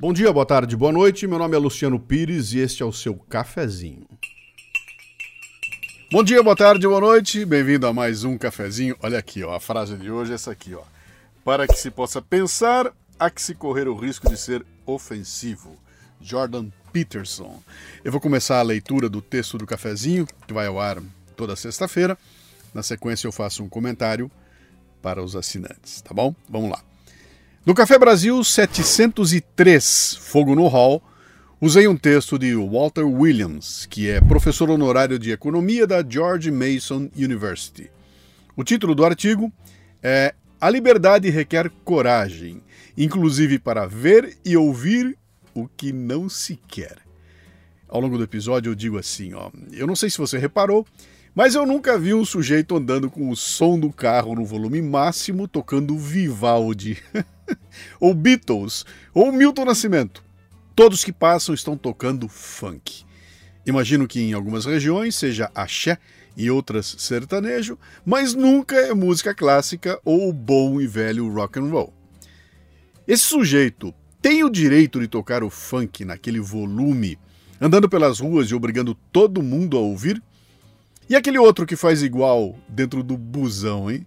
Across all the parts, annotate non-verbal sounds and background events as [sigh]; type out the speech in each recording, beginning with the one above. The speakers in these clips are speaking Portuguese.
Bom dia, boa tarde, boa noite. Meu nome é Luciano Pires e este é o seu cafezinho. Bom dia, boa tarde, boa noite. Bem-vindo a mais um cafezinho. Olha aqui, ó, a frase de hoje é essa aqui, ó. Para que se possa pensar, há que se correr o risco de ser ofensivo. Jordan Peterson. Eu vou começar a leitura do texto do cafezinho, que vai ao ar toda sexta-feira. Na sequência eu faço um comentário para os assinantes, tá bom? Vamos lá. No Café Brasil 703, Fogo no Hall, usei um texto de Walter Williams, que é professor honorário de economia da George Mason University. O título do artigo é A liberdade requer coragem, inclusive para ver e ouvir o que não se quer. Ao longo do episódio eu digo assim, ó, eu não sei se você reparou, mas eu nunca vi um sujeito andando com o som do carro no volume máximo tocando Vivaldi, [laughs] ou Beatles, ou Milton Nascimento. Todos que passam estão tocando funk. Imagino que em algumas regiões seja axé e outras sertanejo, mas nunca é música clássica ou bom e velho rock and roll. Esse sujeito tem o direito de tocar o funk naquele volume, andando pelas ruas e obrigando todo mundo a ouvir? E aquele outro que faz igual dentro do busão, hein?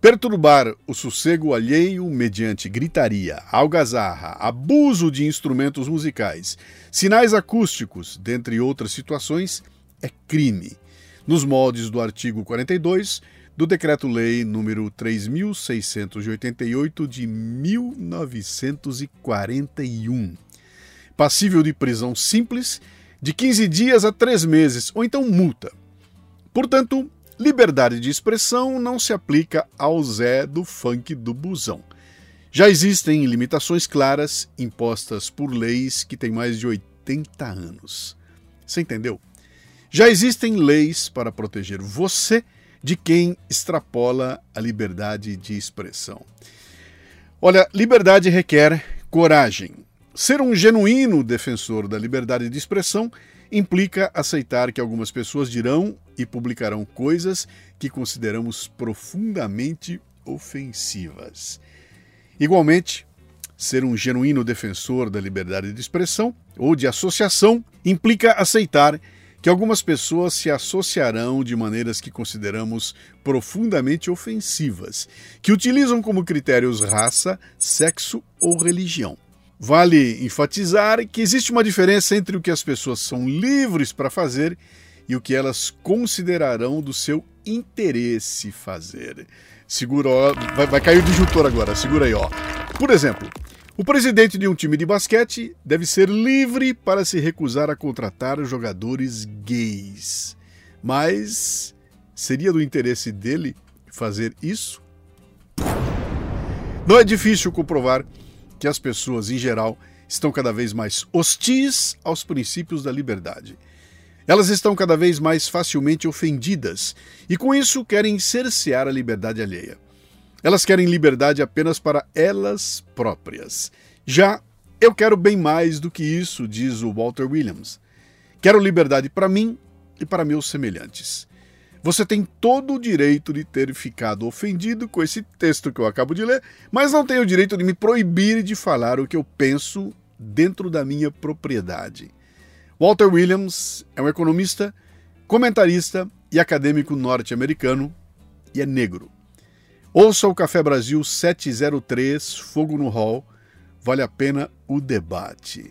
Perturbar o sossego alheio mediante gritaria, algazarra, abuso de instrumentos musicais, sinais acústicos, dentre outras situações, é crime, nos moldes do artigo 42 do Decreto-Lei número 3688 de 1941, passível de prisão simples de 15 dias a 3 meses ou então multa. Portanto, liberdade de expressão não se aplica ao Zé do funk do busão. Já existem limitações claras impostas por leis que têm mais de 80 anos. Você entendeu? Já existem leis para proteger você de quem extrapola a liberdade de expressão. Olha, liberdade requer coragem. Ser um genuíno defensor da liberdade de expressão implica aceitar que algumas pessoas dirão e publicarão coisas que consideramos profundamente ofensivas. Igualmente, ser um genuíno defensor da liberdade de expressão ou de associação implica aceitar que algumas pessoas se associarão de maneiras que consideramos profundamente ofensivas, que utilizam como critérios raça, sexo ou religião. Vale enfatizar que existe uma diferença entre o que as pessoas são livres para fazer e o que elas considerarão do seu interesse fazer. Segura, ó, vai, vai cair o disjuntor agora, segura aí, ó. Por exemplo, o presidente de um time de basquete deve ser livre para se recusar a contratar jogadores gays. Mas seria do interesse dele fazer isso? Não é difícil comprovar que as pessoas, em geral, estão cada vez mais hostis aos princípios da liberdade. Elas estão cada vez mais facilmente ofendidas e, com isso, querem cercear a liberdade alheia. Elas querem liberdade apenas para elas próprias. Já eu quero bem mais do que isso, diz o Walter Williams. Quero liberdade para mim e para meus semelhantes. Você tem todo o direito de ter ficado ofendido com esse texto que eu acabo de ler, mas não tem o direito de me proibir de falar o que eu penso dentro da minha propriedade. Walter Williams é um economista, comentarista e acadêmico norte-americano e é negro. Ouça o Café Brasil 703 Fogo no Hall, vale a pena o debate.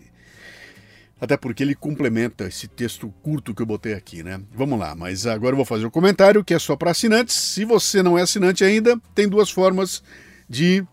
Até porque ele complementa esse texto curto que eu botei aqui, né? Vamos lá, mas agora eu vou fazer um comentário que é só para assinantes. Se você não é assinante ainda, tem duas formas de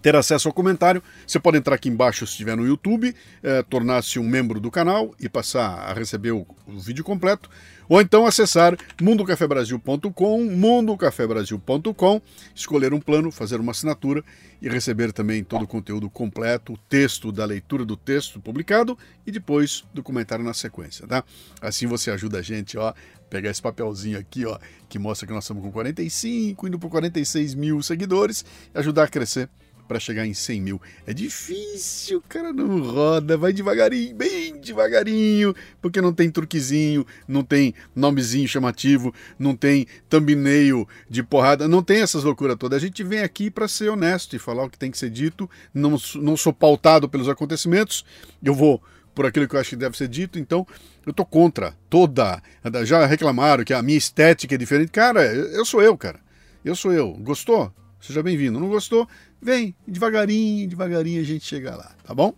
ter acesso ao comentário. Você pode entrar aqui embaixo se estiver no YouTube, eh, tornar-se um membro do canal e passar a receber o, o vídeo completo. Ou então acessar mundocafebrasil.com, mundocafebrasil.com, escolher um plano, fazer uma assinatura e receber também todo o conteúdo completo, o texto da leitura do texto publicado e depois do comentário na sequência, tá? Assim você ajuda a gente, ó, pegar esse papelzinho aqui, ó, que mostra que nós estamos com 45, indo para 46 mil seguidores e ajudar a crescer para chegar em 100 mil. É difícil, cara, não roda, vai devagarinho, bem devagarinho, porque não tem truquezinho, não tem nomezinho chamativo, não tem thumbnail de porrada, não tem essas loucuras todas. A gente vem aqui para ser honesto e falar o que tem que ser dito, não, não sou pautado pelos acontecimentos, eu vou por aquilo que eu acho que deve ser dito, então eu tô contra toda. Já reclamaram que a minha estética é diferente. Cara, eu sou eu, cara. Eu sou eu. Gostou? Seja bem-vindo. Não gostou? Vem, devagarinho, devagarinho a gente chega lá, tá bom?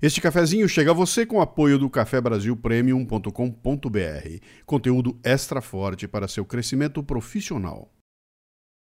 Este cafezinho chega a você com o apoio do cafebrasilpremium.com.br. Conteúdo extra forte para seu crescimento profissional.